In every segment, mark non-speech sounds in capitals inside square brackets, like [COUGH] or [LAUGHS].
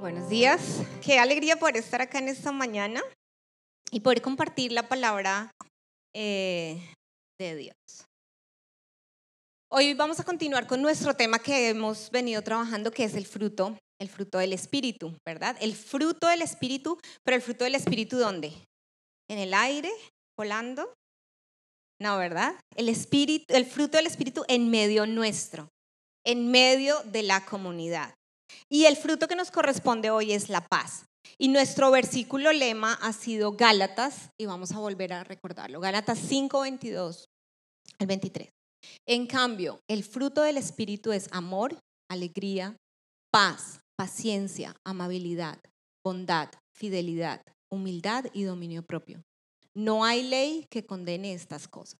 Buenos días. Qué alegría poder estar acá en esta mañana y poder compartir la palabra eh, de Dios. Hoy vamos a continuar con nuestro tema que hemos venido trabajando, que es el fruto, el fruto del Espíritu, ¿verdad? El fruto del Espíritu, pero el fruto del Espíritu ¿dónde? ¿En el aire? ¿Volando? No, ¿verdad? El, espíritu, el fruto del Espíritu en medio nuestro, en medio de la comunidad. Y el fruto que nos corresponde hoy es la paz. Y nuestro versículo lema ha sido Gálatas, y vamos a volver a recordarlo, Gálatas 5, 22 al 23. En cambio, el fruto del Espíritu es amor, alegría, paz, paciencia, amabilidad, bondad, fidelidad, humildad y dominio propio. No hay ley que condene estas cosas.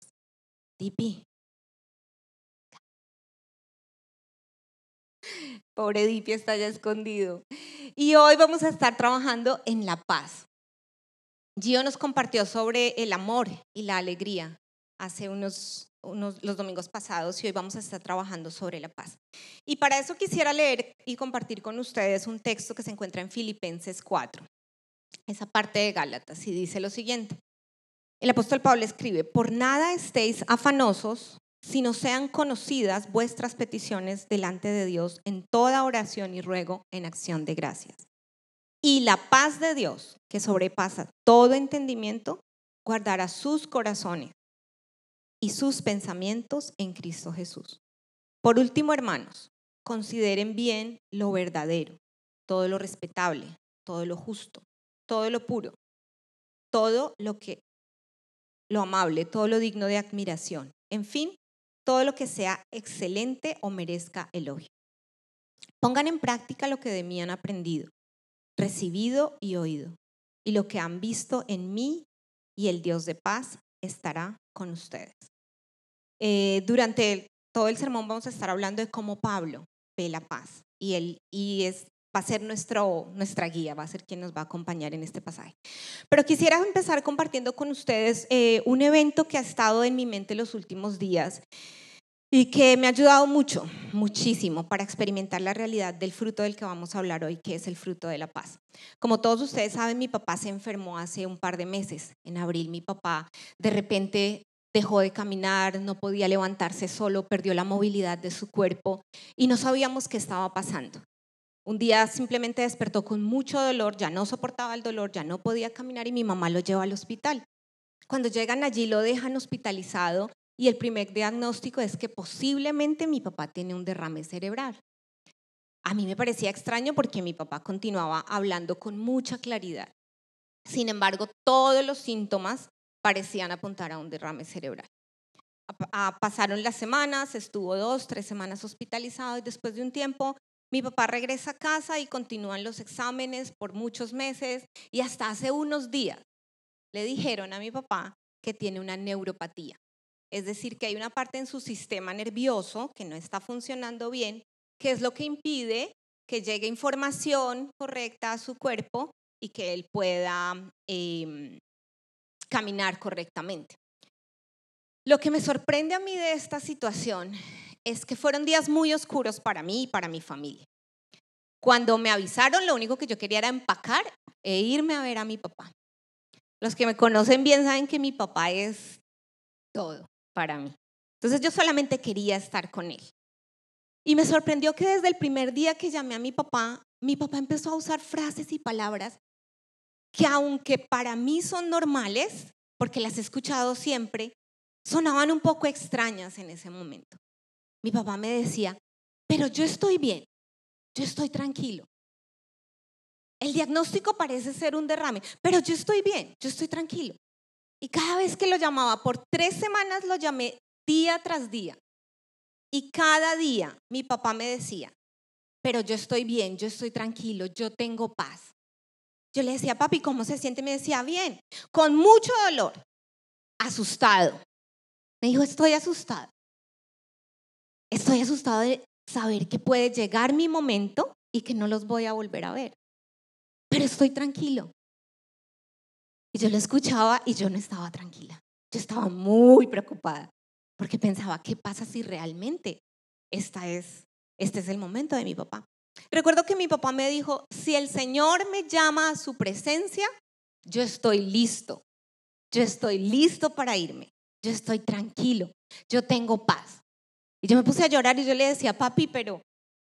Tipi, Pobre Dipi está ya escondido. Y hoy vamos a estar trabajando en la paz. Gio nos compartió sobre el amor y la alegría hace unos, unos los domingos pasados y hoy vamos a estar trabajando sobre la paz. Y para eso quisiera leer y compartir con ustedes un texto que se encuentra en Filipenses 4, esa parte de Gálatas, y dice lo siguiente. El apóstol Pablo escribe, por nada estéis afanosos, sino sean conocidas vuestras peticiones delante de Dios en toda oración y ruego en acción de gracias. Y la paz de Dios, que sobrepasa todo entendimiento, guardará sus corazones y sus pensamientos en Cristo Jesús. Por último, hermanos, consideren bien lo verdadero, todo lo respetable, todo lo justo, todo lo puro, todo lo que lo amable, todo lo digno de admiración. En fin, todo lo que sea excelente o merezca elogio. Pongan en práctica lo que de mí han aprendido, recibido y oído, y lo que han visto en mí, y el Dios de paz estará con ustedes. Eh, durante todo el sermón vamos a estar hablando de cómo Pablo ve la paz, y, él, y es, va a ser nuestro, nuestra guía, va a ser quien nos va a acompañar en este pasaje. Pero quisiera empezar compartiendo con ustedes eh, un evento que ha estado en mi mente los últimos días y que me ha ayudado mucho, muchísimo, para experimentar la realidad del fruto del que vamos a hablar hoy, que es el fruto de la paz. Como todos ustedes saben, mi papá se enfermó hace un par de meses. En abril mi papá de repente dejó de caminar, no podía levantarse solo, perdió la movilidad de su cuerpo y no sabíamos qué estaba pasando. Un día simplemente despertó con mucho dolor, ya no soportaba el dolor, ya no podía caminar y mi mamá lo lleva al hospital. Cuando llegan allí lo dejan hospitalizado y el primer diagnóstico es que posiblemente mi papá tiene un derrame cerebral. A mí me parecía extraño porque mi papá continuaba hablando con mucha claridad. Sin embargo, todos los síntomas parecían apuntar a un derrame cerebral. Pasaron las semanas, estuvo dos, tres semanas hospitalizado y después de un tiempo mi papá regresa a casa y continúan los exámenes por muchos meses y hasta hace unos días le dijeron a mi papá que tiene una neuropatía. Es decir, que hay una parte en su sistema nervioso que no está funcionando bien, que es lo que impide que llegue información correcta a su cuerpo y que él pueda em, caminar correctamente. Lo que me sorprende a mí de esta situación es que fueron días muy oscuros para mí y para mi familia. Cuando me avisaron, lo único que yo quería era empacar e irme a ver a mi papá. Los que me conocen bien saben que mi papá es todo para mí. Entonces yo solamente quería estar con él. Y me sorprendió que desde el primer día que llamé a mi papá, mi papá empezó a usar frases y palabras que aunque para mí son normales, porque las he escuchado siempre, sonaban un poco extrañas en ese momento. Mi papá me decía, pero yo estoy bien, yo estoy tranquilo. El diagnóstico parece ser un derrame, pero yo estoy bien, yo estoy tranquilo. Y cada vez que lo llamaba, por tres semanas lo llamé día tras día. Y cada día mi papá me decía, pero yo estoy bien, yo estoy tranquilo, yo tengo paz. Yo le decía, papi, ¿cómo se siente? Me decía, bien, con mucho dolor, asustado. Me dijo, estoy asustado. Estoy asustado de saber que puede llegar mi momento y que no los voy a volver a ver. Pero estoy tranquilo. Y yo lo escuchaba y yo no estaba tranquila. Yo estaba muy preocupada porque pensaba, ¿qué pasa si realmente esta es, este es el momento de mi papá? Recuerdo que mi papá me dijo, si el Señor me llama a su presencia, yo estoy listo. Yo estoy listo para irme. Yo estoy tranquilo. Yo tengo paz. Y yo me puse a llorar y yo le decía, papi, pero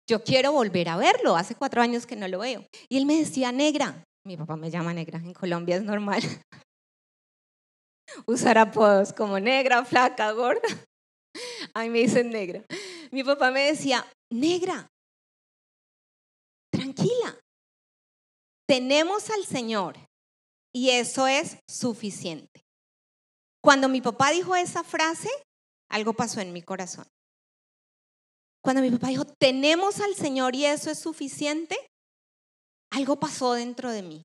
yo quiero volver a verlo. Hace cuatro años que no lo veo. Y él me decía, negra. Mi papá me llama negra. En Colombia es normal. [LAUGHS] Usar apodos como negra, flaca, gorda. A mí me dicen negra. Mi papá me decía, negra, tranquila. Tenemos al Señor y eso es suficiente. Cuando mi papá dijo esa frase, algo pasó en mi corazón. Cuando mi papá dijo, tenemos al Señor y eso es suficiente, algo pasó dentro de mí.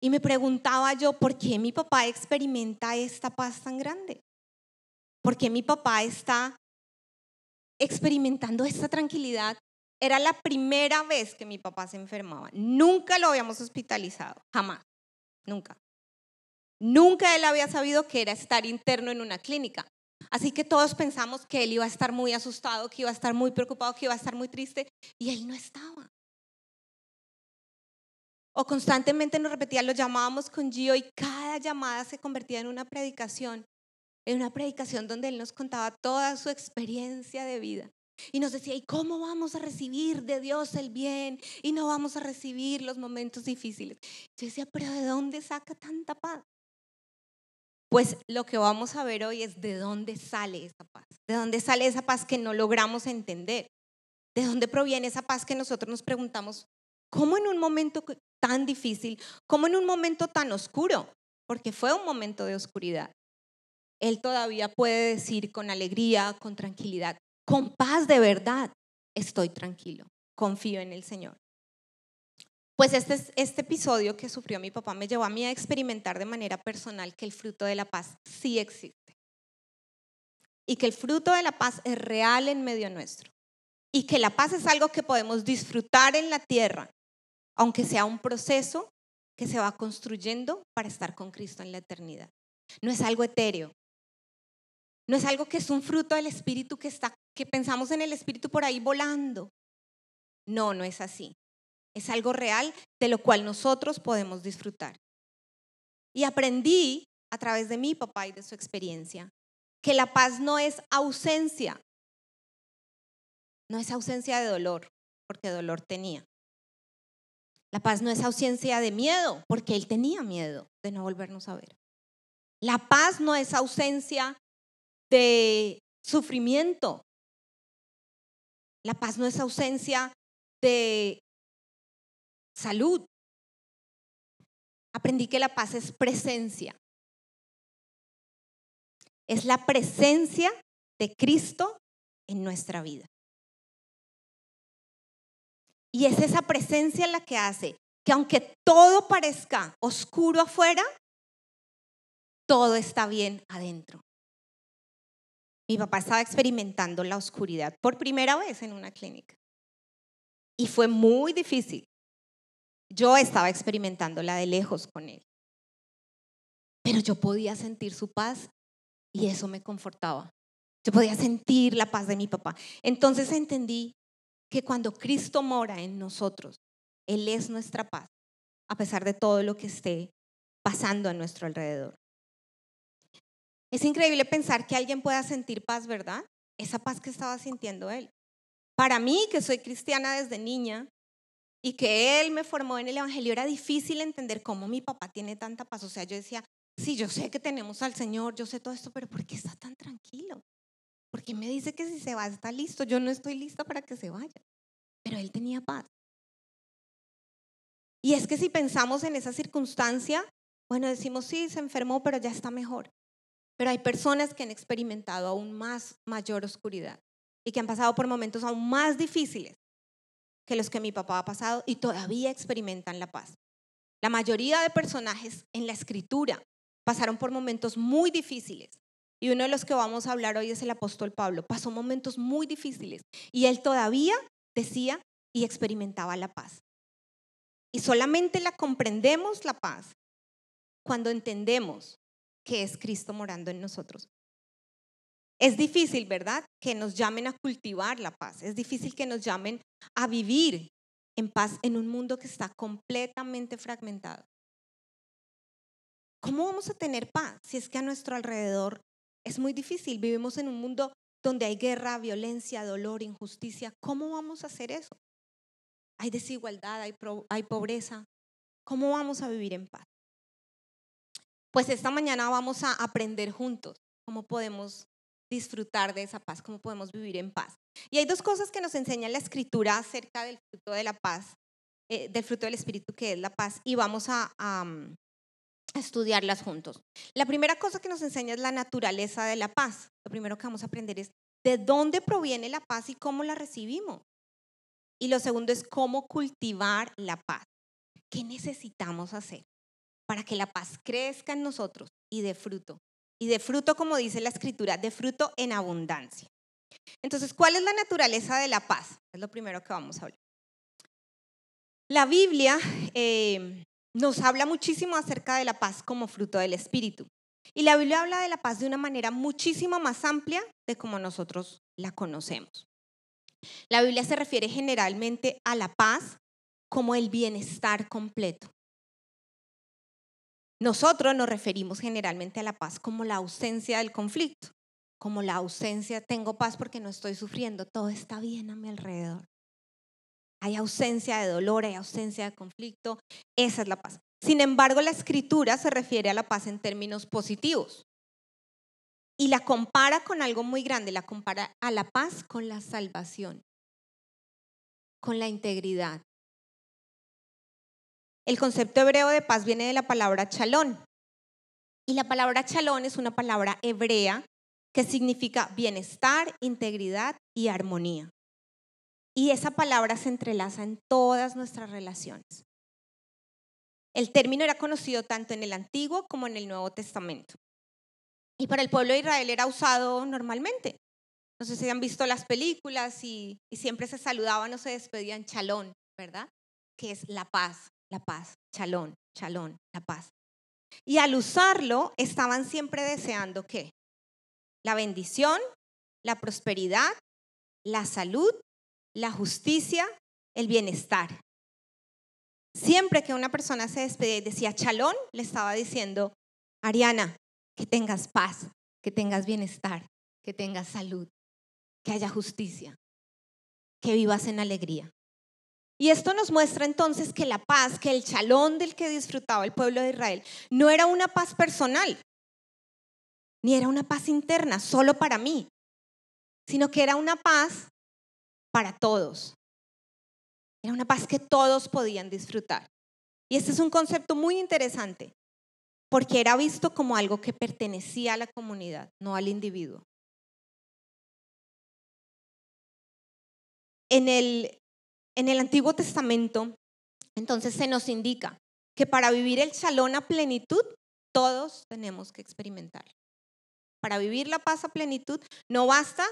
Y me preguntaba yo, ¿por qué mi papá experimenta esta paz tan grande? ¿Por qué mi papá está experimentando esta tranquilidad? Era la primera vez que mi papá se enfermaba. Nunca lo habíamos hospitalizado, jamás, nunca. Nunca él había sabido que era estar interno en una clínica. Así que todos pensamos que él iba a estar muy asustado, que iba a estar muy preocupado, que iba a estar muy triste, y él no estaba. O constantemente nos repetía, lo llamábamos con Gio y cada llamada se convertía en una predicación, en una predicación donde él nos contaba toda su experiencia de vida. Y nos decía, ¿y cómo vamos a recibir de Dios el bien? Y no vamos a recibir los momentos difíciles. Yo decía, pero ¿de dónde saca tanta paz? Pues lo que vamos a ver hoy es de dónde sale esa paz, de dónde sale esa paz que no logramos entender, de dónde proviene esa paz que nosotros nos preguntamos, ¿cómo en un momento tan difícil, cómo en un momento tan oscuro, porque fue un momento de oscuridad, Él todavía puede decir con alegría, con tranquilidad, con paz de verdad, estoy tranquilo, confío en el Señor. Pues este, este episodio que sufrió mi papá me llevó a mí a experimentar de manera personal que el fruto de la paz sí existe. Y que el fruto de la paz es real en medio nuestro. Y que la paz es algo que podemos disfrutar en la tierra, aunque sea un proceso que se va construyendo para estar con Cristo en la eternidad. No es algo etéreo. No es algo que es un fruto del Espíritu que está, que pensamos en el Espíritu por ahí volando. No, no es así. Es algo real de lo cual nosotros podemos disfrutar. Y aprendí a través de mi papá y de su experiencia que la paz no es ausencia, no es ausencia de dolor, porque dolor tenía. La paz no es ausencia de miedo, porque él tenía miedo de no volvernos a ver. La paz no es ausencia de sufrimiento. La paz no es ausencia de salud. Aprendí que la paz es presencia. Es la presencia de Cristo en nuestra vida. Y es esa presencia la que hace que aunque todo parezca oscuro afuera, todo está bien adentro. Mi papá estaba experimentando la oscuridad por primera vez en una clínica. Y fue muy difícil. Yo estaba experimentándola de lejos con él. Pero yo podía sentir su paz y eso me confortaba. Yo podía sentir la paz de mi papá. Entonces entendí que cuando Cristo mora en nosotros, Él es nuestra paz, a pesar de todo lo que esté pasando a nuestro alrededor. Es increíble pensar que alguien pueda sentir paz, ¿verdad? Esa paz que estaba sintiendo Él. Para mí, que soy cristiana desde niña, y que Él me formó en el Evangelio, era difícil entender cómo mi papá tiene tanta paz. O sea, yo decía, sí, yo sé que tenemos al Señor, yo sé todo esto, pero ¿por qué está tan tranquilo? Porque me dice que si se va está listo. Yo no estoy lista para que se vaya. Pero Él tenía paz. Y es que si pensamos en esa circunstancia, bueno, decimos, sí, se enfermó, pero ya está mejor. Pero hay personas que han experimentado aún más mayor oscuridad y que han pasado por momentos aún más difíciles que los que mi papá ha pasado y todavía experimentan la paz. La mayoría de personajes en la escritura pasaron por momentos muy difíciles. Y uno de los que vamos a hablar hoy es el apóstol Pablo. Pasó momentos muy difíciles y él todavía decía y experimentaba la paz. Y solamente la comprendemos la paz cuando entendemos que es Cristo morando en nosotros. Es difícil, ¿verdad? Que nos llamen a cultivar la paz. Es difícil que nos llamen a vivir en paz en un mundo que está completamente fragmentado. ¿Cómo vamos a tener paz si es que a nuestro alrededor es muy difícil? Vivimos en un mundo donde hay guerra, violencia, dolor, injusticia. ¿Cómo vamos a hacer eso? Hay desigualdad, hay, pobreza. ¿Cómo vamos a vivir en paz? Pues esta mañana vamos a aprender juntos cómo podemos disfrutar de esa paz, cómo podemos vivir en paz. Y hay dos cosas que nos enseña la escritura acerca del fruto de la paz, eh, del fruto del Espíritu que es la paz, y vamos a, mm, a estudiarlas juntos. La primera cosa que nos enseña es la naturaleza de la paz. Lo primero que vamos a aprender es de dónde proviene la paz y cómo la recibimos. Y lo segundo es cómo cultivar la paz. ¿Qué necesitamos hacer para que la paz crezca en nosotros y de fruto? Y de fruto, como dice la escritura, de fruto en abundancia. Entonces, ¿cuál es la naturaleza de la paz? Es lo primero que vamos a hablar. La Biblia eh, nos habla muchísimo acerca de la paz como fruto del Espíritu. Y la Biblia habla de la paz de una manera muchísimo más amplia de como nosotros la conocemos. La Biblia se refiere generalmente a la paz como el bienestar completo. Nosotros nos referimos generalmente a la paz como la ausencia del conflicto, como la ausencia, tengo paz porque no estoy sufriendo, todo está bien a mi alrededor. Hay ausencia de dolor, hay ausencia de conflicto, esa es la paz. Sin embargo, la escritura se refiere a la paz en términos positivos y la compara con algo muy grande, la compara a la paz con la salvación, con la integridad, el concepto hebreo de paz viene de la palabra chalón. Y la palabra chalón es una palabra hebrea que significa bienestar, integridad y armonía. Y esa palabra se entrelaza en todas nuestras relaciones. El término era conocido tanto en el Antiguo como en el Nuevo Testamento. Y para el pueblo de Israel era usado normalmente. No sé si han visto las películas y, y siempre se saludaban o se despedían chalón, ¿verdad? Que es la paz, la paz, chalón, chalón, la paz. Y al usarlo, estaban siempre deseando qué? La bendición, la prosperidad, la salud, la justicia, el bienestar. Siempre que una persona se despedía y decía chalón, le estaba diciendo, Ariana, que tengas paz, que tengas bienestar, que tengas salud, que haya justicia, que vivas en alegría. Y esto nos muestra entonces que la paz, que el chalón del que disfrutaba el pueblo de Israel, no era una paz personal, ni era una paz interna, solo para mí, sino que era una paz para todos. Era una paz que todos podían disfrutar. Y este es un concepto muy interesante, porque era visto como algo que pertenecía a la comunidad, no al individuo. En el en el Antiguo Testamento, entonces se nos indica que para vivir el chalón a plenitud, todos tenemos que experimentar. Para vivir la paz a plenitud, no basta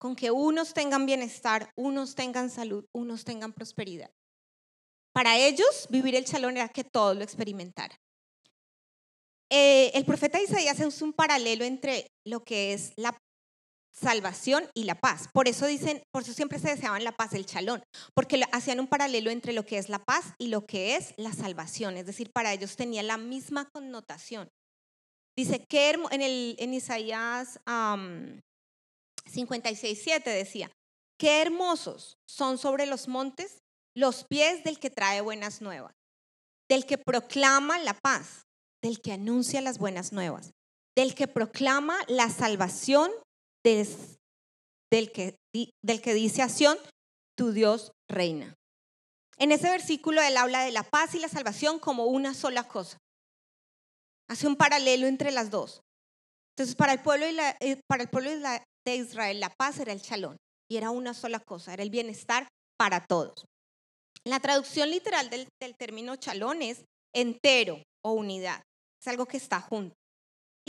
con que unos tengan bienestar, unos tengan salud, unos tengan prosperidad. Para ellos, vivir el chalón era que todos lo experimentaran. Eh, el profeta Isaías hace un paralelo entre lo que es la salvación y la paz. Por eso dicen, por eso siempre se deseaban la paz, el chalón, porque hacían un paralelo entre lo que es la paz y lo que es la salvación, es decir, para ellos tenía la misma connotación. Dice que en, el, en Isaías 56, 7 decía, qué hermosos son sobre los montes los pies del que trae buenas nuevas, del que proclama la paz, del que anuncia las buenas nuevas, del que proclama la salvación del, que, del que dice acción, tu Dios reina. En ese versículo él habla de la paz y la salvación como una sola cosa. Hace un paralelo entre las dos. Entonces, para el pueblo, eh, para el pueblo de Israel, la paz era el chalón y era una sola cosa, era el bienestar para todos. La traducción literal del, del término chalón es entero o unidad. Es algo que está junto.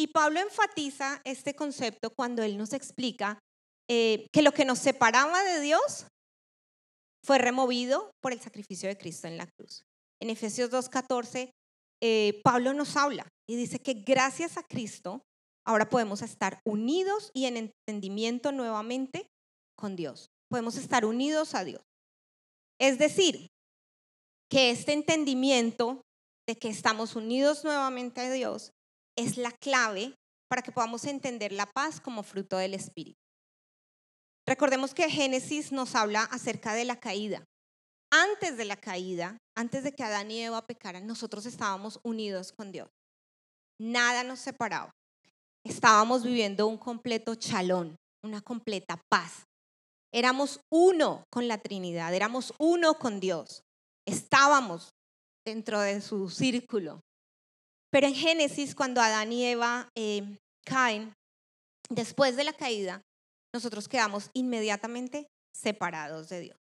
Y Pablo enfatiza este concepto cuando él nos explica eh, que lo que nos separaba de Dios fue removido por el sacrificio de Cristo en la cruz. En Efesios 2.14, eh, Pablo nos habla y dice que gracias a Cristo ahora podemos estar unidos y en entendimiento nuevamente con Dios. Podemos estar unidos a Dios. Es decir, que este entendimiento de que estamos unidos nuevamente a Dios es la clave para que podamos entender la paz como fruto del Espíritu. Recordemos que Génesis nos habla acerca de la caída. Antes de la caída, antes de que Adán y Eva pecaran, nosotros estábamos unidos con Dios. Nada nos separaba. Estábamos viviendo un completo chalón, una completa paz. Éramos uno con la Trinidad, éramos uno con Dios. Estábamos dentro de su círculo. Pero en Génesis, cuando Adán y Eva eh, caen, después de la caída, nosotros quedamos inmediatamente separados de Dios.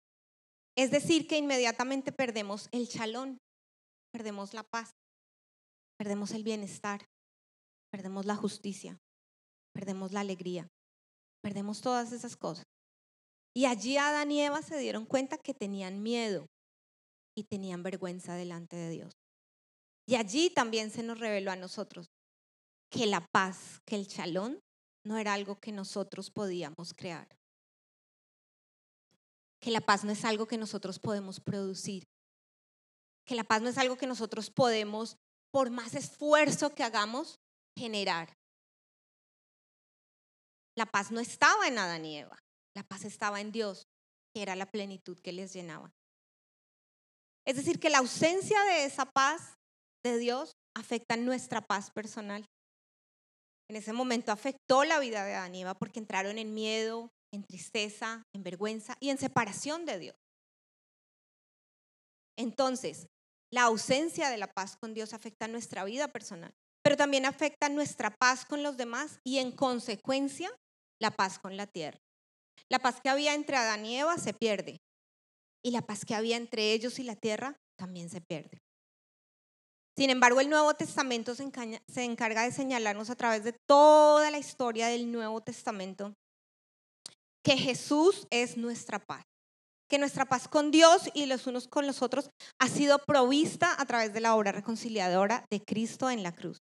Es decir, que inmediatamente perdemos el chalón, perdemos la paz, perdemos el bienestar, perdemos la justicia, perdemos la alegría, perdemos todas esas cosas. Y allí Adán y Eva se dieron cuenta que tenían miedo y tenían vergüenza delante de Dios. Y allí también se nos reveló a nosotros que la paz, que el chalón no era algo que nosotros podíamos crear. Que la paz no es algo que nosotros podemos producir. Que la paz no es algo que nosotros podemos, por más esfuerzo que hagamos, generar. La paz no estaba en Adán y Eva. La paz estaba en Dios, que era la plenitud que les llenaba. Es decir, que la ausencia de esa paz de Dios afecta nuestra paz personal. En ese momento afectó la vida de Adán y Eva porque entraron en miedo, en tristeza, en vergüenza y en separación de Dios. Entonces, la ausencia de la paz con Dios afecta nuestra vida personal, pero también afecta nuestra paz con los demás y en consecuencia la paz con la tierra. La paz que había entre Adán y Eva se pierde y la paz que había entre ellos y la tierra también se pierde. Sin embargo, el Nuevo Testamento se, encarga de señalarnos a través de toda la historia del Nuevo Testamento que Jesús es nuestra paz, que nuestra paz con Dios y los unos con los otros ha sido provista a través de la obra reconciliadora de Cristo en la cruz.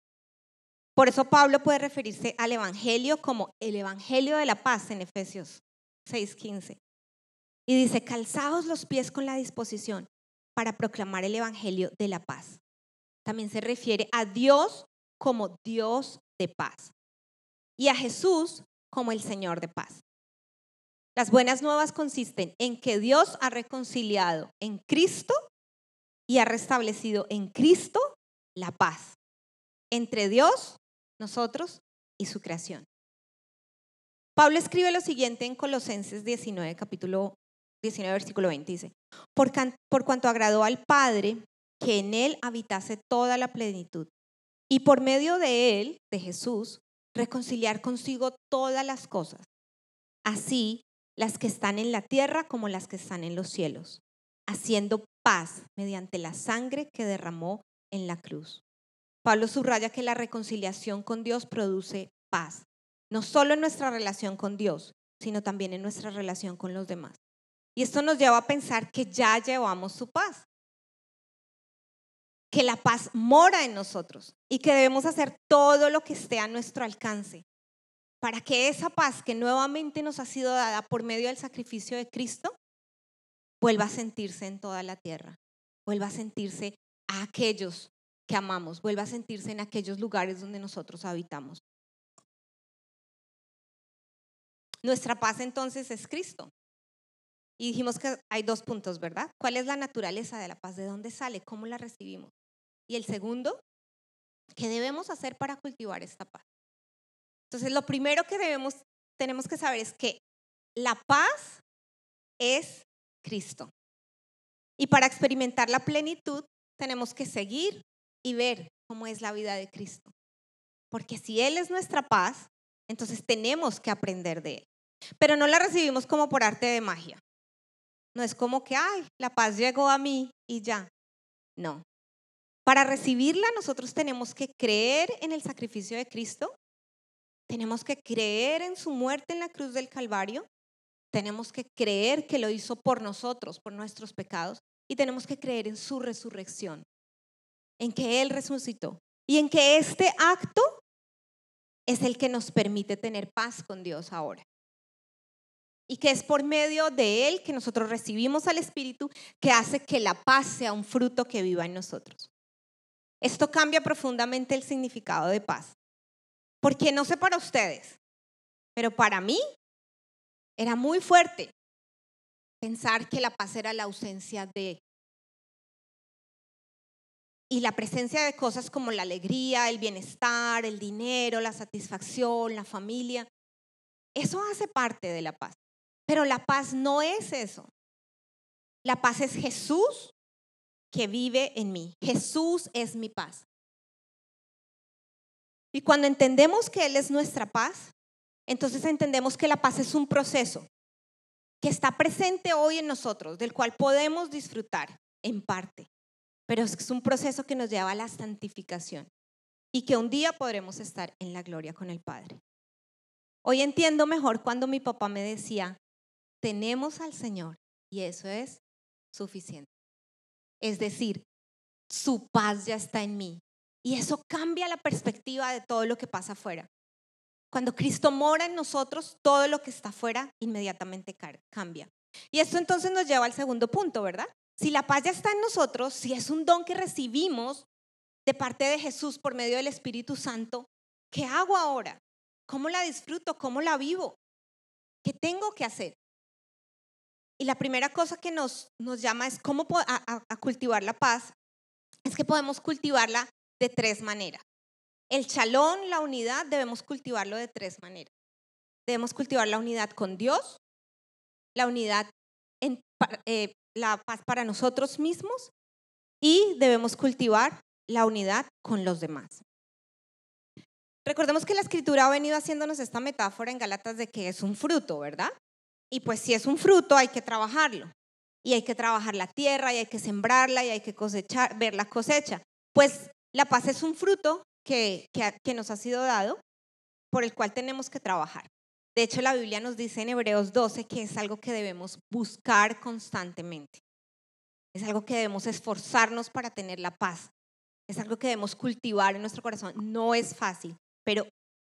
Por eso Pablo puede referirse al Evangelio como el Evangelio de la paz en Efesios 6:15. Y dice, calzaos los pies con la disposición para proclamar el Evangelio de la paz también se refiere a Dios como Dios de paz y a Jesús como el Señor de paz. Las buenas nuevas consisten en que Dios ha reconciliado en Cristo y ha restablecido en Cristo la paz entre Dios, nosotros y su creación. Pablo escribe lo siguiente en Colosenses 19, capítulo 19, versículo 20. Dice, por, por cuanto agradó al Padre que en Él habitase toda la plenitud. Y por medio de Él, de Jesús, reconciliar consigo todas las cosas, así las que están en la tierra como las que están en los cielos, haciendo paz mediante la sangre que derramó en la cruz. Pablo subraya que la reconciliación con Dios produce paz, no solo en nuestra relación con Dios, sino también en nuestra relación con los demás. Y esto nos lleva a pensar que ya llevamos su paz que la paz mora en nosotros y que debemos hacer todo lo que esté a nuestro alcance para que esa paz que nuevamente nos ha sido dada por medio del sacrificio de Cristo vuelva a sentirse en toda la tierra, vuelva a sentirse a aquellos que amamos, vuelva a sentirse en aquellos lugares donde nosotros habitamos. Nuestra paz entonces es Cristo. Y dijimos que hay dos puntos, ¿verdad? ¿Cuál es la naturaleza de la paz? ¿De dónde sale? ¿Cómo la recibimos? Y el segundo, ¿qué debemos hacer para cultivar esta paz? Entonces, lo primero que debemos, tenemos que saber es que la paz es Cristo. Y para experimentar la plenitud, tenemos que seguir y ver cómo es la vida de Cristo. Porque si Él es nuestra paz, entonces tenemos que aprender de Él. Pero no la recibimos como por arte de magia. No es como que, ay, la paz llegó a mí y ya. No, para recibirla nosotros tenemos que creer en el sacrificio de Cristo, tenemos que creer en su muerte en la cruz del Calvario, tenemos que creer que lo hizo por nosotros, por nuestros pecados, y tenemos que creer en su resurrección, en que Él resucitó y en que este acto es el que nos permite tener paz con Dios ahora. Y que es por medio de Él que nosotros recibimos al Espíritu que hace que la paz sea un fruto que viva en nosotros. Esto cambia profundamente el significado de paz. Porque no sé para ustedes, pero para mí era muy fuerte pensar que la paz era la ausencia de y la presencia de cosas como la alegría, el bienestar, el dinero, la satisfacción, la familia. Eso hace parte de la paz. Pero la paz no es eso. La paz es Jesús que vive en mí. Jesús es mi paz. Y cuando entendemos que Él es nuestra paz, entonces entendemos que la paz es un proceso que está presente hoy en nosotros, del cual podemos disfrutar en parte pero es un proceso que nos lleva a la santificación y que un día podremos estar en la gloria con el Padre. Hoy entiendo mejor cuando mi papá me decía, tenemos al Señor y eso es suficiente. Es decir, su paz ya está en mí y eso cambia la perspectiva de todo lo que pasa afuera. Cuando Cristo mora en nosotros, todo lo que está afuera inmediatamente cambia. Y esto entonces nos lleva al segundo punto, ¿verdad? Si la paz ya está en nosotros, si es un don que recibimos de parte de Jesús por medio del Espíritu Santo, ¿qué hago ahora? ¿Cómo la disfruto? ¿Cómo la vivo? ¿Qué tengo que hacer? Y la primera cosa que nos, nos llama es cómo a, cultivar la paz. Es que podemos cultivarla de tres maneras. El chalón, la unidad, debemos cultivarlo de tres maneras. Debemos cultivar la unidad con Dios, la unidad en, eh, la paz para nosotros mismos y debemos cultivar la unidad con los demás. Recordemos que la escritura ha venido haciéndonos esta metáfora en Galatas de que es un fruto, ¿verdad? Y pues si es un fruto hay que trabajarlo. Y hay que trabajar la tierra y hay que sembrarla y hay que cosechar, ver la cosecha. Pues la paz es un fruto que, que, que nos ha sido dado por el cual tenemos que trabajar. De hecho, la Biblia nos dice en Hebreos 12 que es algo que debemos buscar constantemente. Es algo que debemos esforzarnos para tener la paz. Es algo que debemos cultivar en nuestro corazón. No es fácil, pero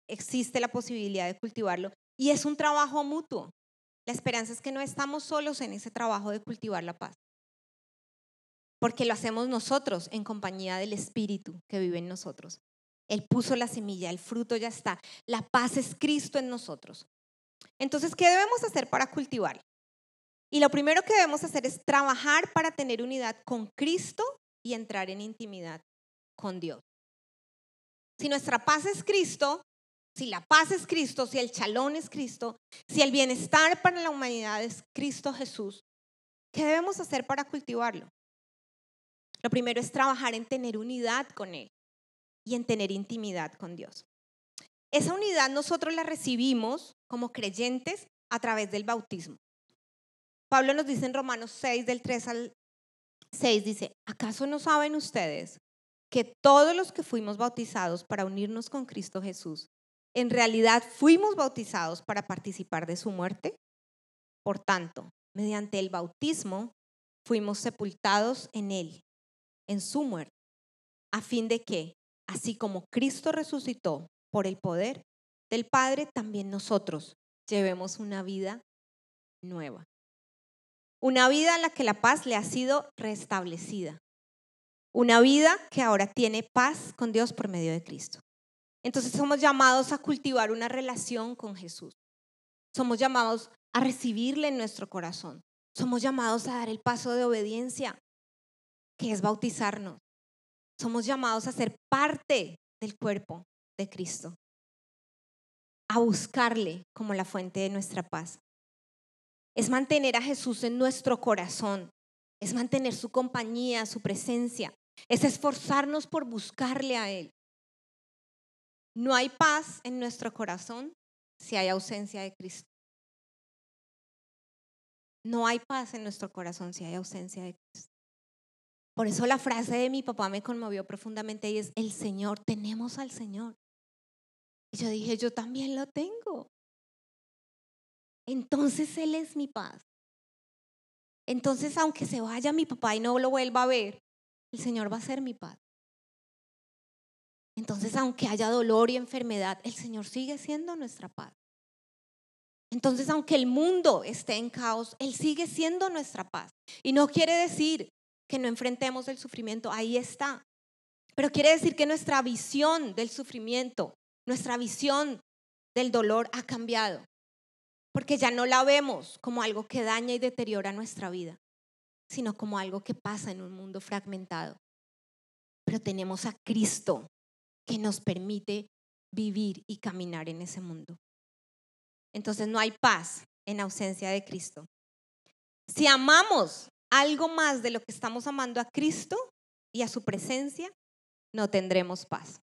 existe la posibilidad de cultivarlo y es un trabajo mutuo. La esperanza es que no estamos solos en ese trabajo de cultivar la paz, porque lo hacemos nosotros en compañía del Espíritu que vive en nosotros. Él puso la semilla, el fruto ya está. La paz es Cristo en nosotros. Entonces, ¿qué debemos hacer para cultivar? Y lo primero que debemos hacer es trabajar para tener unidad con Cristo y entrar en intimidad con Dios. Si nuestra paz es Cristo, si la paz es Cristo, si el chalón es Cristo, si el bienestar para la humanidad es Cristo Jesús, ¿qué debemos hacer para cultivarlo? Lo primero es trabajar en tener unidad con Él y en tener intimidad con Dios. Esa unidad nosotros la recibimos como creyentes a través del bautismo. Pablo nos dice en Romanos 6, del 3 al 6, dice, ¿acaso no saben ustedes que todos los que fuimos bautizados para unirnos con Cristo Jesús, en realidad fuimos bautizados para participar de su muerte? Por tanto, mediante el bautismo fuimos sepultados en Él, en su muerte, a fin de que, Así como Cristo resucitó por el poder del Padre, también nosotros llevemos una vida nueva. Una vida en la que la paz le ha sido restablecida. Una vida que ahora tiene paz con Dios por medio de Cristo. Entonces somos llamados a cultivar una relación con Jesús. Somos llamados a recibirle en nuestro corazón. Somos llamados a dar el paso de obediencia, que es bautizarnos. Somos llamados a ser parte del cuerpo de Cristo, a buscarle como la fuente de nuestra paz. Es mantener a Jesús en nuestro corazón, es mantener su compañía, su presencia, es esforzarnos por buscarle a Él. No hay paz en nuestro corazón si hay ausencia de Cristo. No hay paz en nuestro corazón si hay ausencia de Cristo. Por eso la frase de mi papá me conmovió profundamente y es, el Señor, tenemos al Señor. Y yo dije, yo también lo tengo. Entonces Él es mi paz. Entonces, aunque se vaya mi papá y no lo vuelva a ver, el Señor va a ser mi paz. Entonces aunque haya dolor y enfermedad, el Señor sigue siendo nuestra paz. Entonces, aunque el mundo esté en caos, Él sigue siendo nuestra paz. Y no quiere decir que no enfrentemos el sufrimiento, ahí está. Pero quiere decir que nuestra visión del sufrimiento, nuestra visión del dolor ha cambiado. Porque ya no la vemos como algo que daña y deteriora nuestra vida, sino como algo que pasa en un mundo fragmentado. Pero tenemos a Cristo que nos permite vivir y caminar en ese mundo. Entonces no hay paz en ausencia de Cristo. Si amamos algo más de lo que estamos amando a Cristo y a su presencia, no tendremos paz.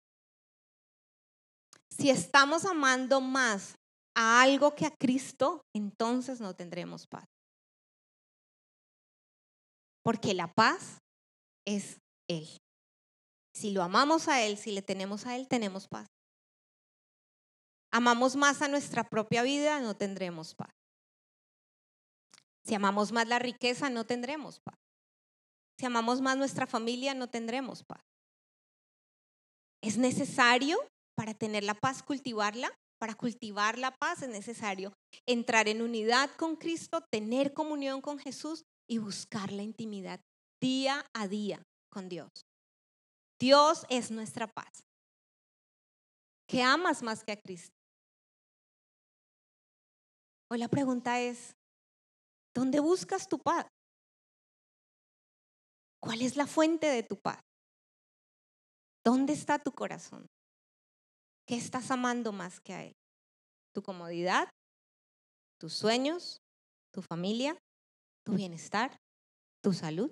Si estamos amando más a algo que a Cristo, entonces no tendremos paz. Porque la paz es Él. Si lo amamos a Él, si le tenemos a Él, tenemos paz amamos más a nuestra propia vida, no tendremos paz. Si amamos más la riqueza, no tendremos paz. Si amamos más nuestra familia, no tendremos paz. Es necesario para tener la paz, cultivarla. Para cultivar la paz es necesario entrar en unidad con Cristo, tener comunión con Jesús y buscar la intimidad día a día con Dios. Dios es nuestra paz. ¿Qué amas más que a Cristo? Hoy la pregunta es, ¿dónde buscas tu paz? ¿Cuál es la fuente de tu paz? ¿Dónde está tu corazón? ¿Qué estás amando más que a Él? ¿Tu comodidad? ¿Tus sueños? ¿Tu familia? ¿Tu bienestar? ¿Tu salud?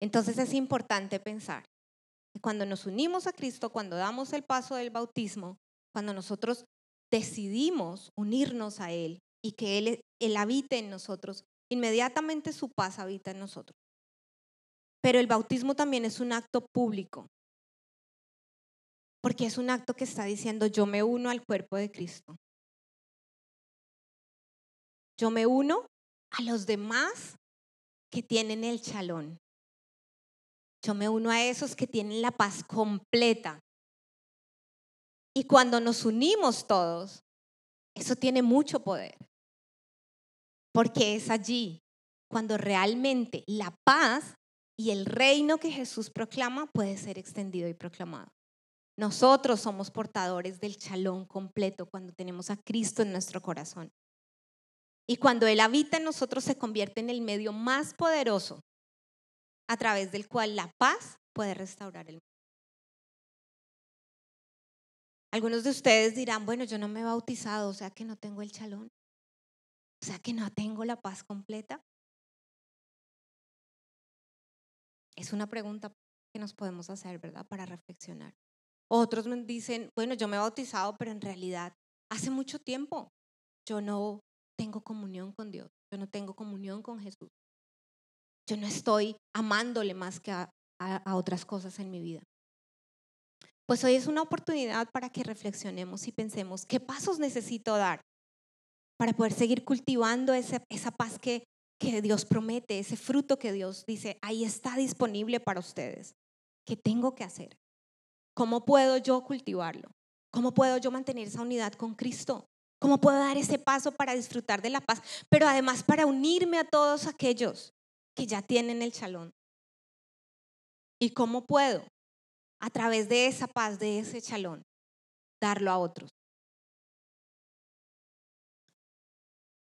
Entonces es importante pensar que cuando nos unimos a Cristo, cuando damos el paso del bautismo, cuando nosotros decidimos unirnos a Él y que Él, él habite en nosotros, inmediatamente su paz habita en nosotros. Pero el bautismo también es un acto público, porque es un acto que está diciendo, yo me uno al cuerpo de Cristo. Yo me uno a los demás que tienen el chalón. Yo me uno a esos que tienen la paz completa, y cuando nos unimos todos, eso tiene mucho poder. Porque es allí cuando realmente la paz y el reino que Jesús proclama puede ser extendido y proclamado. Nosotros somos portadores del chalón completo cuando tenemos a Cristo en nuestro corazón. Y cuando Él habita en nosotros se convierte en el medio más poderoso a través del cual la paz puede restaurar el mundo. Algunos de ustedes dirán, bueno, yo no me he bautizado, o sea que no tengo el chalón, o sea que no tengo la paz completa. Es una pregunta que nos podemos hacer, ¿verdad? Para reflexionar. Otros me dicen, bueno, yo me he bautizado, pero en realidad hace mucho tiempo yo no tengo comunión con Dios, yo no tengo comunión con Jesús. Yo no estoy amándole más que a, a otras cosas en mi vida. Pues hoy es una oportunidad para que reflexionemos y pensemos qué pasos necesito dar para poder seguir cultivando esa, esa paz que, que Dios promete, ese fruto que Dios dice, ahí está disponible para ustedes. ¿Qué tengo que hacer? ¿Cómo puedo yo cultivarlo? ¿Cómo puedo yo mantener esa unidad con Cristo? ¿Cómo puedo dar ese paso para disfrutar de la paz? Pero además para unirme a todos aquellos que ya tienen el chalón. ¿Y cómo puedo? a través de esa paz, de ese chalón, darlo a otros.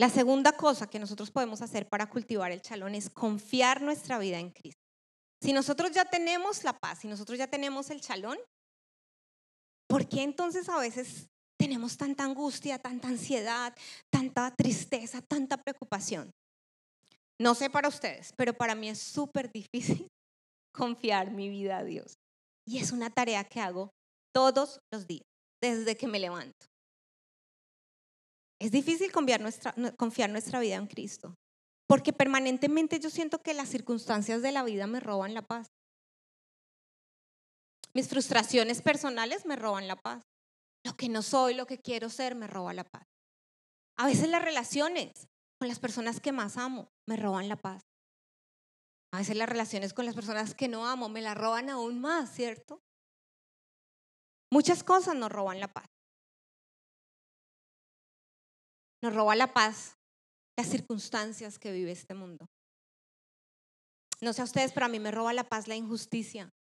La segunda cosa que nosotros podemos hacer para cultivar el chalón es confiar nuestra vida en Cristo. Si nosotros ya tenemos la paz, si nosotros ya tenemos el chalón, ¿por qué entonces a veces tenemos tanta angustia, tanta ansiedad, tanta tristeza, tanta preocupación? No sé para ustedes, pero para mí es súper difícil [LAUGHS] confiar mi vida a Dios. Y es una tarea que hago todos los días, desde que me levanto. Es difícil confiar nuestra, confiar nuestra vida en Cristo, porque permanentemente yo siento que las circunstancias de la vida me roban la paz. Mis frustraciones personales me roban la paz. Lo que no soy, lo que quiero ser, me roba la paz. A veces las relaciones con las personas que más amo me roban la paz. A veces las relaciones con las personas que no amo me la roban aún más, ¿cierto? Muchas cosas nos roban la paz. Nos roba la paz las circunstancias que vive este mundo. No sé a ustedes, pero a mí me roba la paz la injusticia.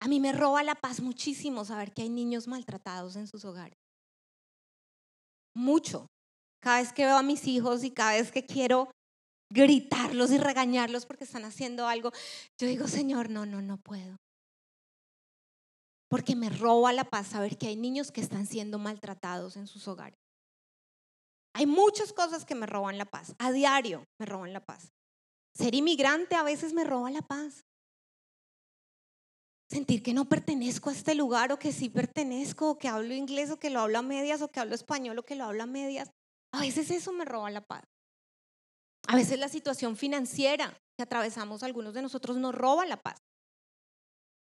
A mí me roba la paz muchísimo saber que hay niños maltratados en sus hogares. Mucho. Cada vez que veo a mis hijos y cada vez que quiero gritarlos y regañarlos porque están haciendo algo, yo digo, Señor, no, no, no puedo. Porque me roba la paz saber que hay niños que están siendo maltratados en sus hogares. Hay muchas cosas que me roban la paz. A diario me roban la paz. Ser inmigrante a veces me roba la paz. Sentir que no pertenezco a este lugar o que sí pertenezco, o que hablo inglés o que lo hablo a medias o que hablo español o que lo hablo a medias. A veces eso me roba la paz. A veces la situación financiera que atravesamos algunos de nosotros nos roba la paz.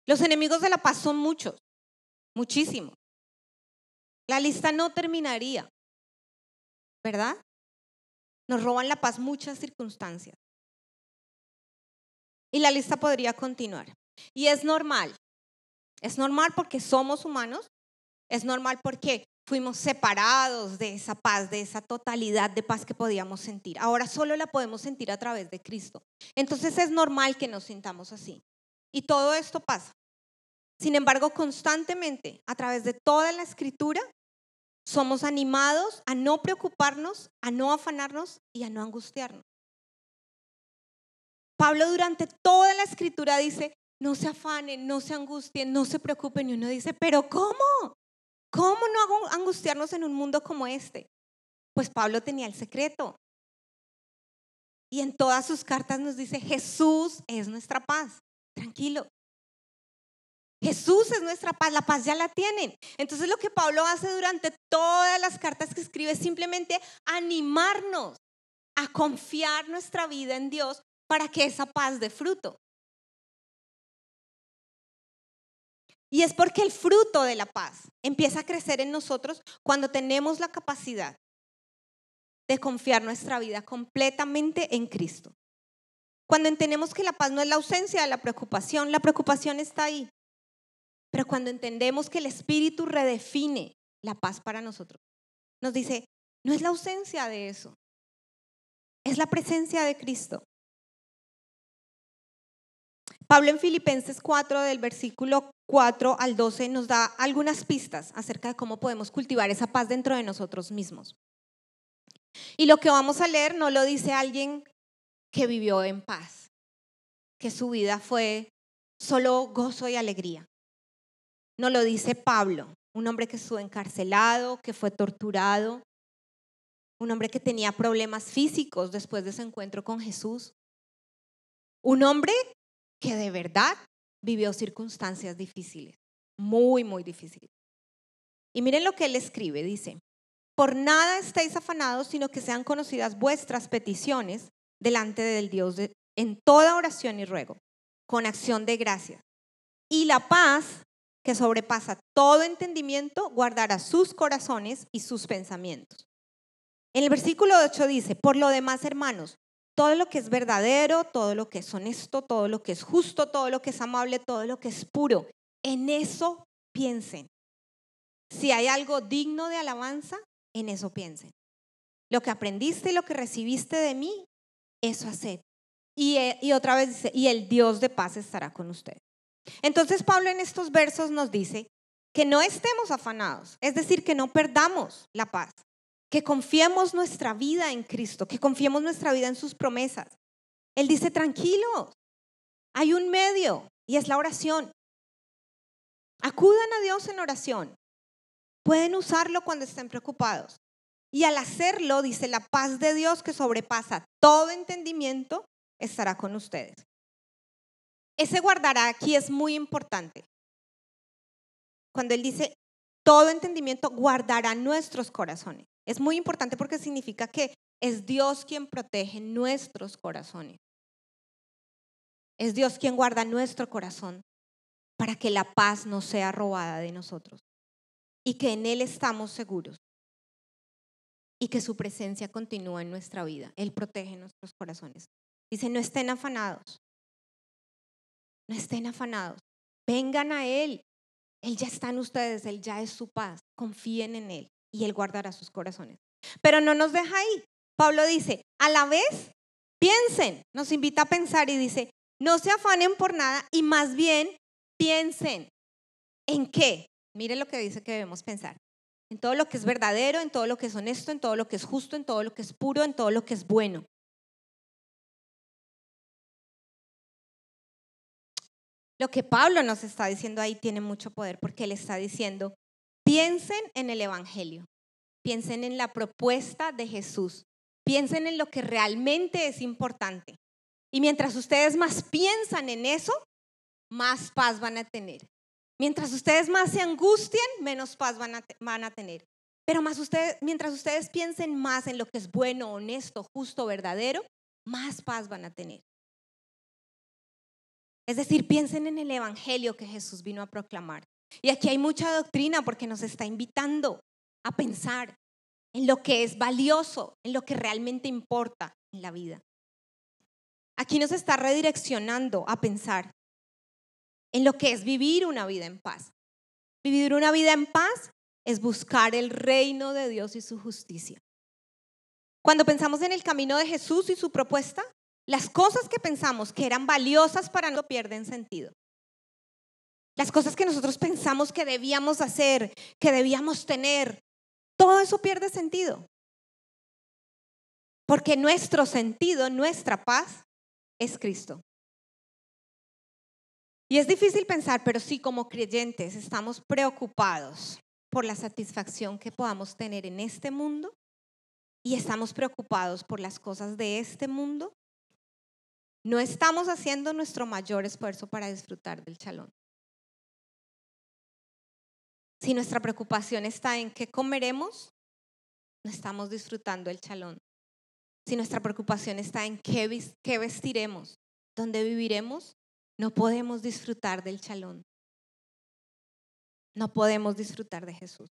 Los enemigos de la paz son muchos, muchísimos. La lista no terminaría, ¿verdad? Nos roban la paz muchas circunstancias. Y la lista podría continuar. Y es normal. Es normal porque somos humanos. Es normal porque fuimos separados de esa paz, de esa totalidad de paz que podíamos sentir. Ahora solo la podemos sentir a través de Cristo. Entonces es normal que nos sintamos así. Y todo esto pasa. Sin embargo, constantemente, a través de toda la escritura, somos animados a no preocuparnos, a no afanarnos y a no angustiarnos. Pablo durante toda la escritura dice, no se afanen, no se angustien, no se preocupen. Y uno dice, pero ¿cómo? ¿Cómo no angustiarnos en un mundo como este? Pues Pablo tenía el secreto. Y en todas sus cartas nos dice, Jesús es nuestra paz. Tranquilo. Jesús es nuestra paz, la paz ya la tienen. Entonces lo que Pablo hace durante todas las cartas que escribe es simplemente animarnos a confiar nuestra vida en Dios para que esa paz dé fruto. Y es porque el fruto de la paz empieza a crecer en nosotros cuando tenemos la capacidad de confiar nuestra vida completamente en Cristo. Cuando entendemos que la paz no es la ausencia de la preocupación, la preocupación está ahí. Pero cuando entendemos que el Espíritu redefine la paz para nosotros, nos dice, no es la ausencia de eso, es la presencia de Cristo. Pablo en Filipenses 4, del versículo 4 al 12, nos da algunas pistas acerca de cómo podemos cultivar esa paz dentro de nosotros mismos. Y lo que vamos a leer no lo dice alguien que vivió en paz, que su vida fue solo gozo y alegría. No lo dice Pablo, un hombre que estuvo encarcelado, que fue torturado, un hombre que tenía problemas físicos después de su encuentro con Jesús, un hombre que de verdad vivió circunstancias difíciles, muy, muy difíciles. Y miren lo que él escribe, dice, por nada estéis afanados, sino que sean conocidas vuestras peticiones delante del Dios en toda oración y ruego, con acción de gracias. Y la paz que sobrepasa todo entendimiento guardará sus corazones y sus pensamientos. En el versículo 8 dice, por lo demás, hermanos, todo lo que es verdadero, todo lo que es honesto, todo lo que es justo, todo lo que es amable, todo lo que es puro. En eso piensen. Si hay algo digno de alabanza, en eso piensen. Lo que aprendiste y lo que recibiste de mí, eso haced. Y, eh, y otra vez dice, y el Dios de paz estará con usted. Entonces Pablo en estos versos nos dice que no estemos afanados, es decir, que no perdamos la paz, que confiemos nuestra vida en Cristo, que confiemos nuestra vida en sus promesas. Él dice, tranquilos, hay un medio y es la oración. Acudan a Dios en oración. Pueden usarlo cuando estén preocupados. Y al hacerlo, dice, la paz de Dios que sobrepasa todo entendimiento estará con ustedes. Ese guardará aquí es muy importante. Cuando Él dice, todo entendimiento guardará nuestros corazones. Es muy importante porque significa que es Dios quien protege nuestros corazones. Es Dios quien guarda nuestro corazón para que la paz no sea robada de nosotros y que en Él estamos seguros y que su presencia continúa en nuestra vida. Él protege nuestros corazones. Dice, no estén afanados, no estén afanados, vengan a Él. Él ya está en ustedes, Él ya es su paz. Confíen en Él y Él guardará sus corazones. Pero no nos deja ahí. Pablo dice, a la vez, piensen, nos invita a pensar y dice, no se afanen por nada y más bien piensen en qué. Mire lo que dice que debemos pensar. En todo lo que es verdadero, en todo lo que es honesto, en todo lo que es justo, en todo lo que es puro, en todo lo que es bueno. Lo que Pablo nos está diciendo ahí tiene mucho poder porque él está diciendo, piensen en el Evangelio, piensen en la propuesta de Jesús, piensen en lo que realmente es importante. Y mientras ustedes más piensan en eso, más paz van a tener. Mientras ustedes más se angustien, menos paz van a, van a tener. Pero más ustedes, mientras ustedes piensen más en lo que es bueno, honesto, justo, verdadero, más paz van a tener. Es decir, piensen en el Evangelio que Jesús vino a proclamar. Y aquí hay mucha doctrina porque nos está invitando a pensar en lo que es valioso, en lo que realmente importa en la vida. Aquí nos está redireccionando a pensar en lo que es vivir una vida en paz. Vivir una vida en paz es buscar el reino de Dios y su justicia. Cuando pensamos en el camino de Jesús y su propuesta, las cosas que pensamos que eran valiosas para nosotros pierden sentido. Las cosas que nosotros pensamos que debíamos hacer, que debíamos tener, todo eso pierde sentido. Porque nuestro sentido, nuestra paz, es Cristo. Y es difícil pensar, pero sí como creyentes estamos preocupados por la satisfacción que podamos tener en este mundo y estamos preocupados por las cosas de este mundo. No estamos haciendo nuestro mayor esfuerzo para disfrutar del chalón. Si nuestra preocupación está en qué comeremos, no estamos disfrutando el chalón si nuestra preocupación está en qué, vestiremos, dónde viviremos, no podemos disfrutar del chalón. No podemos disfrutar de Jesús.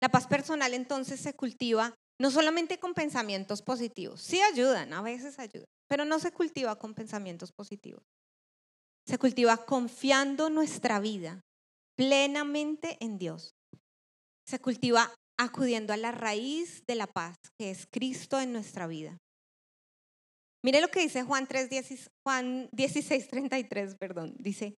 La paz personal entonces se cultiva no solamente con pensamientos positivos, sí ayudan, a veces ayudan, pero no se cultiva con pensamientos positivos. Se cultiva confiando nuestra vida plenamente en Dios. Se cultiva acudiendo a la raíz de la paz, que es Cristo en nuestra vida. Mire lo que dice Juan 3, Juan 16, 33, perdón. Dice,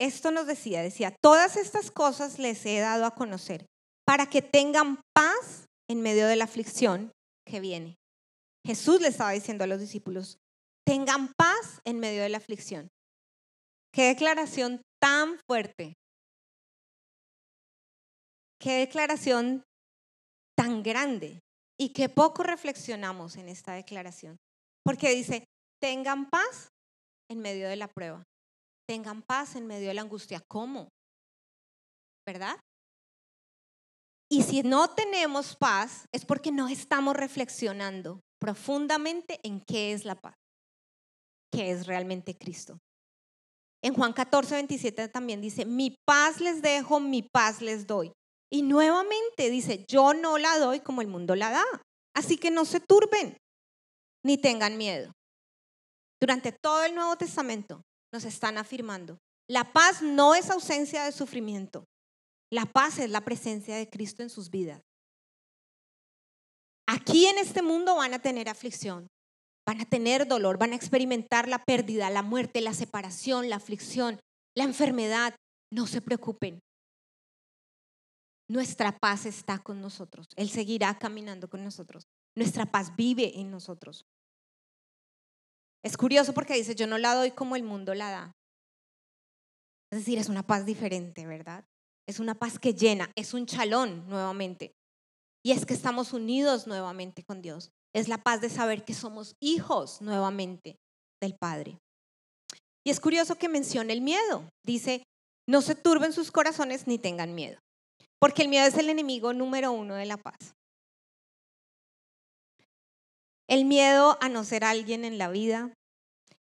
esto nos decía, decía, todas estas cosas les he dado a conocer para que tengan paz en medio de la aflicción que viene. Jesús le estaba diciendo a los discípulos, tengan paz en medio de la aflicción. Qué declaración tan fuerte. Qué declaración tan grande y qué poco reflexionamos en esta declaración. Porque dice, tengan paz en medio de la prueba, tengan paz en medio de la angustia. ¿Cómo? ¿Verdad? Y si no tenemos paz es porque no estamos reflexionando profundamente en qué es la paz, qué es realmente Cristo. En Juan 14, 27 también dice, mi paz les dejo, mi paz les doy. Y nuevamente dice, yo no la doy como el mundo la da. Así que no se turben ni tengan miedo. Durante todo el Nuevo Testamento nos están afirmando, la paz no es ausencia de sufrimiento. La paz es la presencia de Cristo en sus vidas. Aquí en este mundo van a tener aflicción, van a tener dolor, van a experimentar la pérdida, la muerte, la separación, la aflicción, la enfermedad. No se preocupen, nuestra paz está con nosotros. Él seguirá caminando con nosotros. Nuestra paz vive en nosotros. Es curioso porque dice, yo no la doy como el mundo la da. Es decir, es una paz diferente, ¿verdad? Es una paz que llena, es un chalón nuevamente. Y es que estamos unidos nuevamente con Dios. Es la paz de saber que somos hijos nuevamente del Padre. Y es curioso que mencione el miedo. Dice, no se turben sus corazones ni tengan miedo. Porque el miedo es el enemigo número uno de la paz. El miedo a no ser alguien en la vida,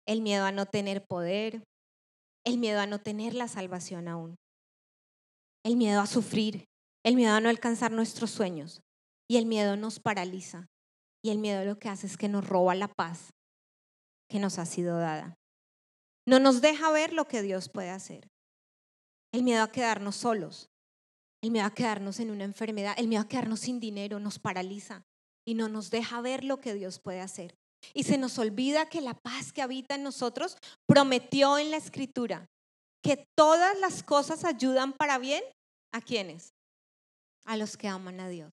el miedo a no tener poder, el miedo a no tener la salvación aún, el miedo a sufrir, el miedo a no alcanzar nuestros sueños y el miedo nos paraliza y el miedo lo que hace es que nos roba la paz que nos ha sido dada. no nos deja ver lo que Dios puede hacer. El miedo a quedarnos solos, el miedo a quedarnos en una enfermedad, el miedo a quedarnos sin dinero nos paraliza y no nos deja ver lo que Dios puede hacer. Y se nos olvida que la paz que habita en nosotros prometió en la escritura que todas las cosas ayudan para bien a quienes? A los que aman a Dios.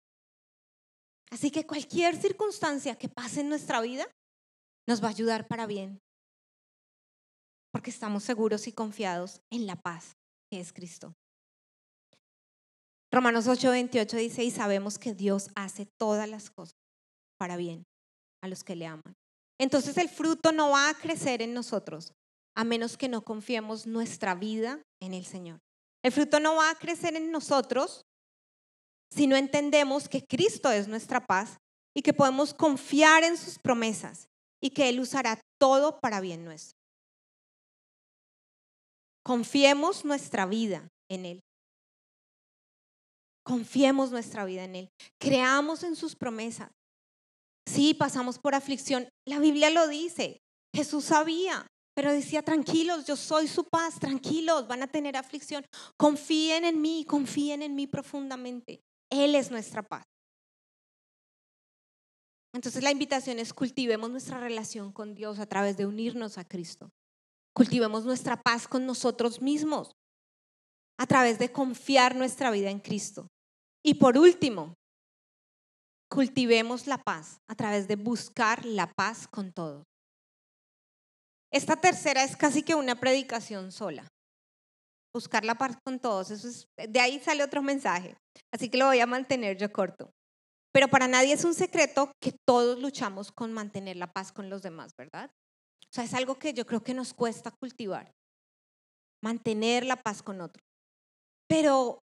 Así que cualquier circunstancia que pase en nuestra vida nos va a ayudar para bien. Porque estamos seguros y confiados en la paz que es Cristo. Romanos 8:28 dice, y sabemos que Dios hace todas las cosas para bien a los que le aman. Entonces el fruto no va a crecer en nosotros a menos que no confiemos nuestra vida en el Señor. El fruto no va a crecer en nosotros si no entendemos que Cristo es nuestra paz y que podemos confiar en sus promesas y que Él usará todo para bien nuestro. Confiemos nuestra vida en Él. Confiemos nuestra vida en Él. Creamos en sus promesas. Sí, pasamos por aflicción. La Biblia lo dice. Jesús sabía, pero decía, tranquilos, yo soy su paz, tranquilos, van a tener aflicción. Confíen en mí, confíen en mí profundamente. Él es nuestra paz. Entonces la invitación es cultivemos nuestra relación con Dios a través de unirnos a Cristo. Cultivemos nuestra paz con nosotros mismos a través de confiar nuestra vida en Cristo. Y por último, cultivemos la paz a través de buscar la paz con todos. Esta tercera es casi que una predicación sola. Buscar la paz con todos. Eso es, de ahí sale otro mensaje. Así que lo voy a mantener yo corto. Pero para nadie es un secreto que todos luchamos con mantener la paz con los demás, ¿verdad? O sea, es algo que yo creo que nos cuesta cultivar. Mantener la paz con otros. Pero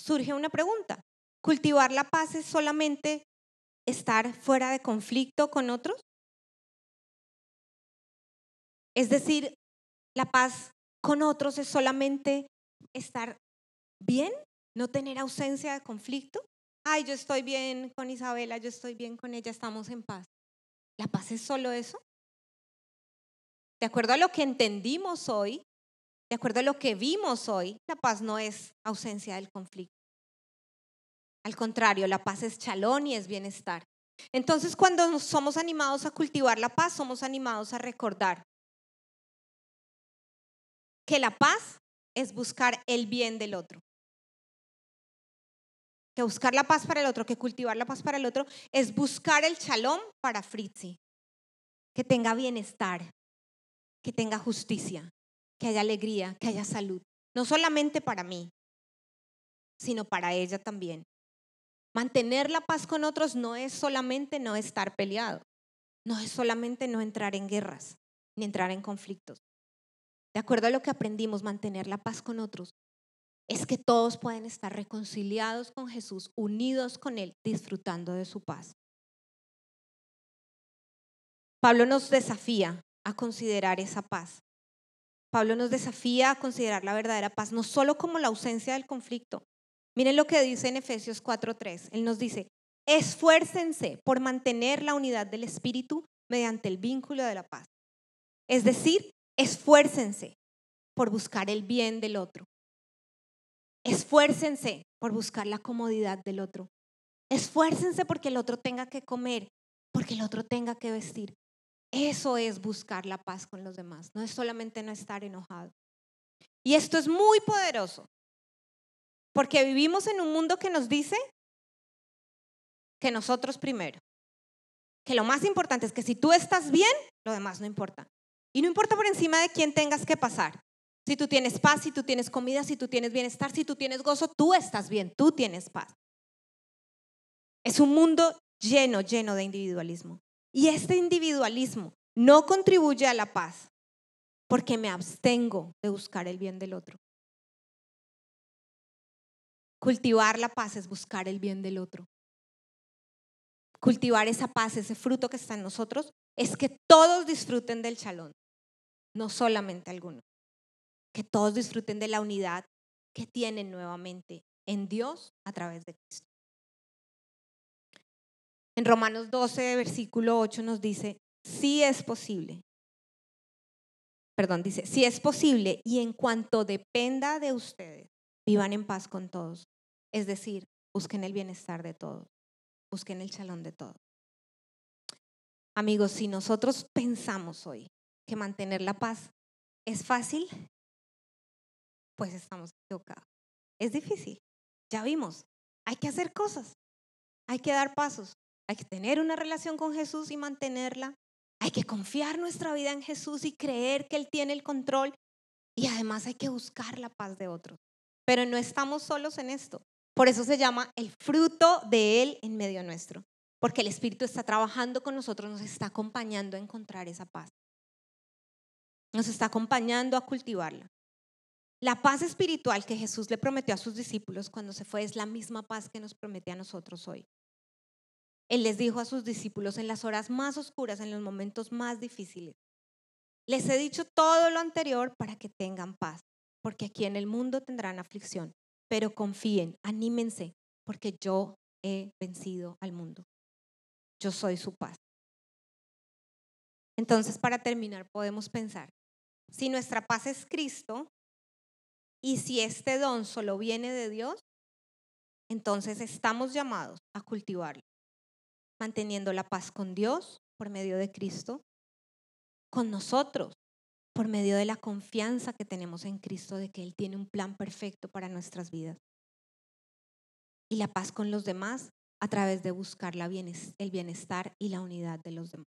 surge una pregunta. ¿Cultivar la paz es solamente estar fuera de conflicto con otros? Es decir, la paz con otros es solamente estar bien, no tener ausencia de conflicto. Ay, yo estoy bien con Isabela, yo estoy bien con ella, estamos en paz. ¿La paz es solo eso? De acuerdo a lo que entendimos hoy, de acuerdo a lo que vimos hoy, la paz no es ausencia del conflicto. Al contrario, la paz es chalón y es bienestar. Entonces, cuando somos animados a cultivar la paz, somos animados a recordar que la paz es buscar el bien del otro. Que buscar la paz para el otro, que cultivar la paz para el otro, es buscar el chalón para Fritzi. Que tenga bienestar, que tenga justicia, que haya alegría, que haya salud. No solamente para mí, sino para ella también. Mantener la paz con otros no es solamente no estar peleado, no es solamente no entrar en guerras, ni entrar en conflictos de acuerdo a lo que aprendimos, mantener la paz con otros, es que todos pueden estar reconciliados con Jesús, unidos con Él, disfrutando de su paz. Pablo nos desafía a considerar esa paz. Pablo nos desafía a considerar la verdadera paz, no solo como la ausencia del conflicto. Miren lo que dice en Efesios 4:3. Él nos dice, esfuércense por mantener la unidad del Espíritu mediante el vínculo de la paz. Es decir, Esfuércense por buscar el bien del otro. Esfuércense por buscar la comodidad del otro. Esfuércense porque el otro tenga que comer, porque el otro tenga que vestir. Eso es buscar la paz con los demás, no es solamente no estar enojado. Y esto es muy poderoso, porque vivimos en un mundo que nos dice que nosotros primero, que lo más importante es que si tú estás bien, lo demás no importa. Y no importa por encima de quién tengas que pasar. Si tú tienes paz, si tú tienes comida, si tú tienes bienestar, si tú tienes gozo, tú estás bien, tú tienes paz. Es un mundo lleno, lleno de individualismo. Y este individualismo no contribuye a la paz porque me abstengo de buscar el bien del otro. Cultivar la paz es buscar el bien del otro. Cultivar esa paz, ese fruto que está en nosotros, es que todos disfruten del chalón no solamente algunos. Que todos disfruten de la unidad que tienen nuevamente en Dios a través de Cristo. En Romanos 12, versículo 8 nos dice, sí es posible perdón, dice, si es posible y en cuanto dependa de ustedes, vivan en paz con todos. Es decir, busquen el bienestar de todos, busquen el chalón de todos. Amigos, si nosotros pensamos hoy que mantener la paz es fácil, pues estamos equivocados. Es difícil, ya vimos, hay que hacer cosas, hay que dar pasos, hay que tener una relación con Jesús y mantenerla, hay que confiar nuestra vida en Jesús y creer que Él tiene el control y además hay que buscar la paz de otros. Pero no estamos solos en esto. Por eso se llama el fruto de Él en medio nuestro. Porque el Espíritu está trabajando con nosotros, nos está acompañando a encontrar esa paz. Nos está acompañando a cultivarla. La paz espiritual que Jesús le prometió a sus discípulos cuando se fue es la misma paz que nos promete a nosotros hoy. Él les dijo a sus discípulos en las horas más oscuras, en los momentos más difíciles, les he dicho todo lo anterior para que tengan paz, porque aquí en el mundo tendrán aflicción, pero confíen, anímense, porque yo he vencido al mundo. Yo soy su paz. Entonces, para terminar, podemos pensar, si nuestra paz es Cristo y si este don solo viene de Dios, entonces estamos llamados a cultivarlo manteniendo la paz con Dios por medio de Cristo, con nosotros por medio de la confianza que tenemos en Cristo de que Él tiene un plan perfecto para nuestras vidas. Y la paz con los demás a través de buscar el bienestar y la unidad de los demás.